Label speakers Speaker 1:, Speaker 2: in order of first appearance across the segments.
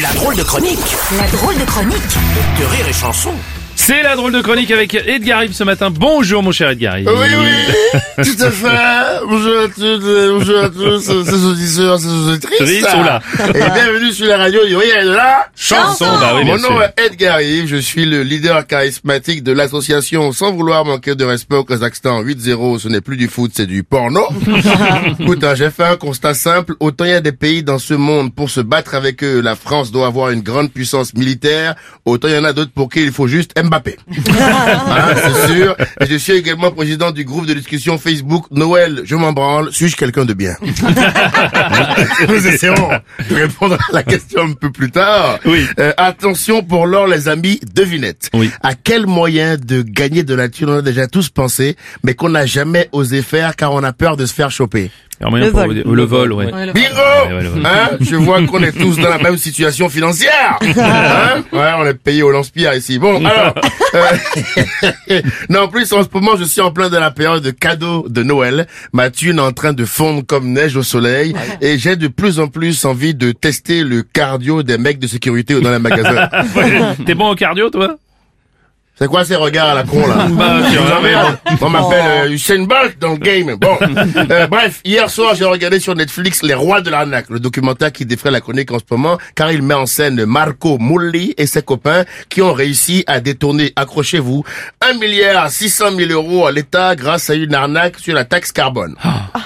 Speaker 1: La drôle de chronique
Speaker 2: La drôle de chronique
Speaker 1: de rire et chanson.
Speaker 3: C'est la drôle de chronique avec Edgar Yves ce matin. Bonjour mon cher Edgar Yves.
Speaker 4: Oui, oui, tout à fait. Bonjour à toutes, bonjour à tous, euh, ces auditeurs, ces auditrices.
Speaker 3: Sont là.
Speaker 4: Et bienvenue sur la radio du Rien de la
Speaker 3: Chanson, bah oui, bien
Speaker 4: Mon nom est Edgar Yves, je suis le leader charismatique de l'association Sans vouloir manquer de respect au Kazakhstan 8-0, ce n'est plus du foot, c'est du porno. Écoute, hein, j'ai fait un constat simple, autant il y a des pays dans ce monde pour se battre avec eux, la France doit avoir une grande puissance militaire, autant il y en a d'autres pour qui il faut juste Mbappé. Hein, c'est sûr. Et je suis également président du groupe de discussion Facebook Noël, je m'en branle, suis-je quelqu'un de bien? Nous essaierons de répondre à la question un peu plus tard.
Speaker 3: Oui.
Speaker 4: Euh, attention pour l'or les amis, devinette.
Speaker 3: Oui.
Speaker 4: À quel moyen de gagner de la thune on a déjà tous pensé, mais qu'on n'a jamais osé faire car on a peur de se faire choper
Speaker 3: Moyen pour vous- Le vol, ouais.
Speaker 4: Bingo
Speaker 3: Ouais, ouais, le vol.
Speaker 4: Hein Je vois qu'on est tous dans la même situation financière hein Ouais, on est payé au lance-pierre ici. Bon, alors... euh, non, en plus, en ce moment, je suis en plein dans la période de cadeaux de Noël. Ma thune est en train de fondre comme neige au soleil. Et j'ai de plus en plus envie de tester le cardio des mecs de sécurité dans les magasins.
Speaker 3: T'es bon au cardio toi?
Speaker 4: C'est quoi ces regards à la con là
Speaker 3: Bah,
Speaker 4: on, on m'appelle euh, Usain Bolt dans le game. Bon, Euh, bref, hier soir j'ai regardé sur Netflix Les Rois de l'arnaque, le documentaire qui défraie la chronique en ce moment, car il met en scène Marco Mulli et ses copains qui ont réussi à détourner, accrochez-vous, 1 milliard 600 000 euros à l'État grâce à une arnaque sur la taxe carbone.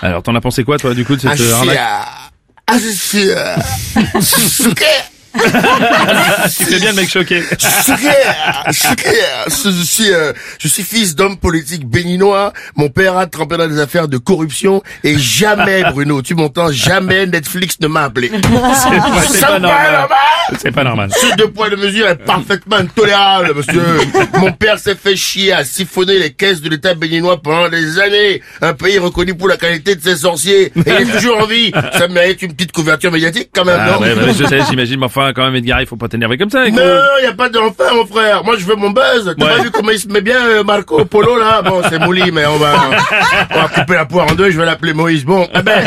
Speaker 3: Alors t'en as pensé quoi toi du coup de cette
Speaker 4: Ah,
Speaker 3: arnaque
Speaker 4: ah,
Speaker 3: Tu fais bien le mec choqué.
Speaker 4: choqué, choqué. Je je suis, euh, je suis fils d'homme politique béninois. Mon père a trempé dans des affaires de corruption et jamais, Bruno, tu m'entends, jamais Netflix ne m'a appelé.
Speaker 3: C'est pas, normal. C'est pas normal.
Speaker 4: Ce deux poids de mesure est parfaitement intolérable, monsieur. Mon père s'est fait chier à siphonner les caisses de l'État béninois pendant des années. Un pays reconnu pour la qualité de ses sorciers. Et il est toujours en vie. Ça mérite une petite couverture médiatique quand même,
Speaker 3: Ah,
Speaker 4: non
Speaker 3: ouais, ouais, je sais, j'imagine, mais enfin, quand même, Edgar, il faut pas t'énerver comme ça. avec
Speaker 4: Non,
Speaker 3: nous.
Speaker 4: y a pas d'enfant, mon frère. Moi, je veux mon buzz. T'as
Speaker 3: Ouais.
Speaker 4: pas vu comment il se met bien, euh, Marco Polo, là? Bon, c'est Mouli, mais on va, on va couper la poire en deux. Je vais l'appeler Moïse. Bon, eh ben,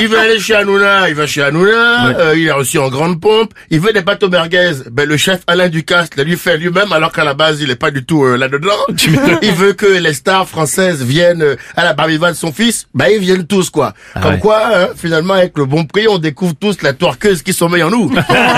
Speaker 4: il veut aller chez Hanouna. Il va chez Hanouna. Euh, il est reçu en grande pompe. Il veut des bateaux merguez. Ben, le chef Alain Ducasse l'a lui fait lui-même, alors qu'à la base, il est pas du tout euh, là-dedans. il veut que les stars françaises viennent euh, à la barbivale de son fils. Ben, ils viennent tous, quoi. Comme
Speaker 3: Ah ouais.
Speaker 4: quoi, hein, finalement, avec le bon prix, on découvre tous la torqueuse qui sommeille en nous.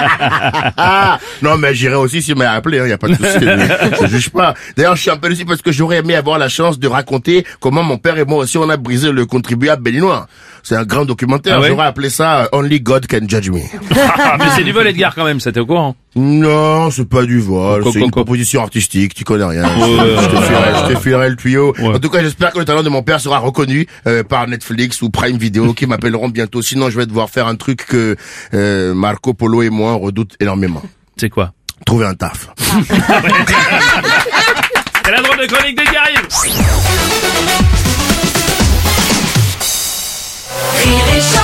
Speaker 4: non, mais j'irai aussi s'il m'a appelé, il y a pas de souci. je, juge pas. D'ailleurs, je suis un peu déçu parce que j'aurais aimé avoir la chance de raconter comment mon père et moi aussi on a brisé le contribuable béninois. C'est un grand documentaire.
Speaker 3: Ah ouais
Speaker 4: J'aurais appelé ça euh, Only God Can Judge Me.
Speaker 3: Ah, mais c'est du vol, Edgar, quand même, t'es au courant.
Speaker 4: Non, c'est pas du vol. C'est une
Speaker 3: co-
Speaker 4: proposition artistique. Tu connais rien.
Speaker 3: Ouais,
Speaker 4: je te filerai, je te filerai le tuyau.
Speaker 3: Ouais.
Speaker 4: En tout cas, j'espère que le talent de mon père sera reconnu euh, par Netflix ou Prime Video qui m'appelleront bientôt. Sinon, je vais devoir faire un truc que euh, Marco Polo et moi on redoute énormément.
Speaker 3: C'est quoi?
Speaker 4: Trouver un taf.
Speaker 3: C'est la drôle de chronique
Speaker 2: et chanson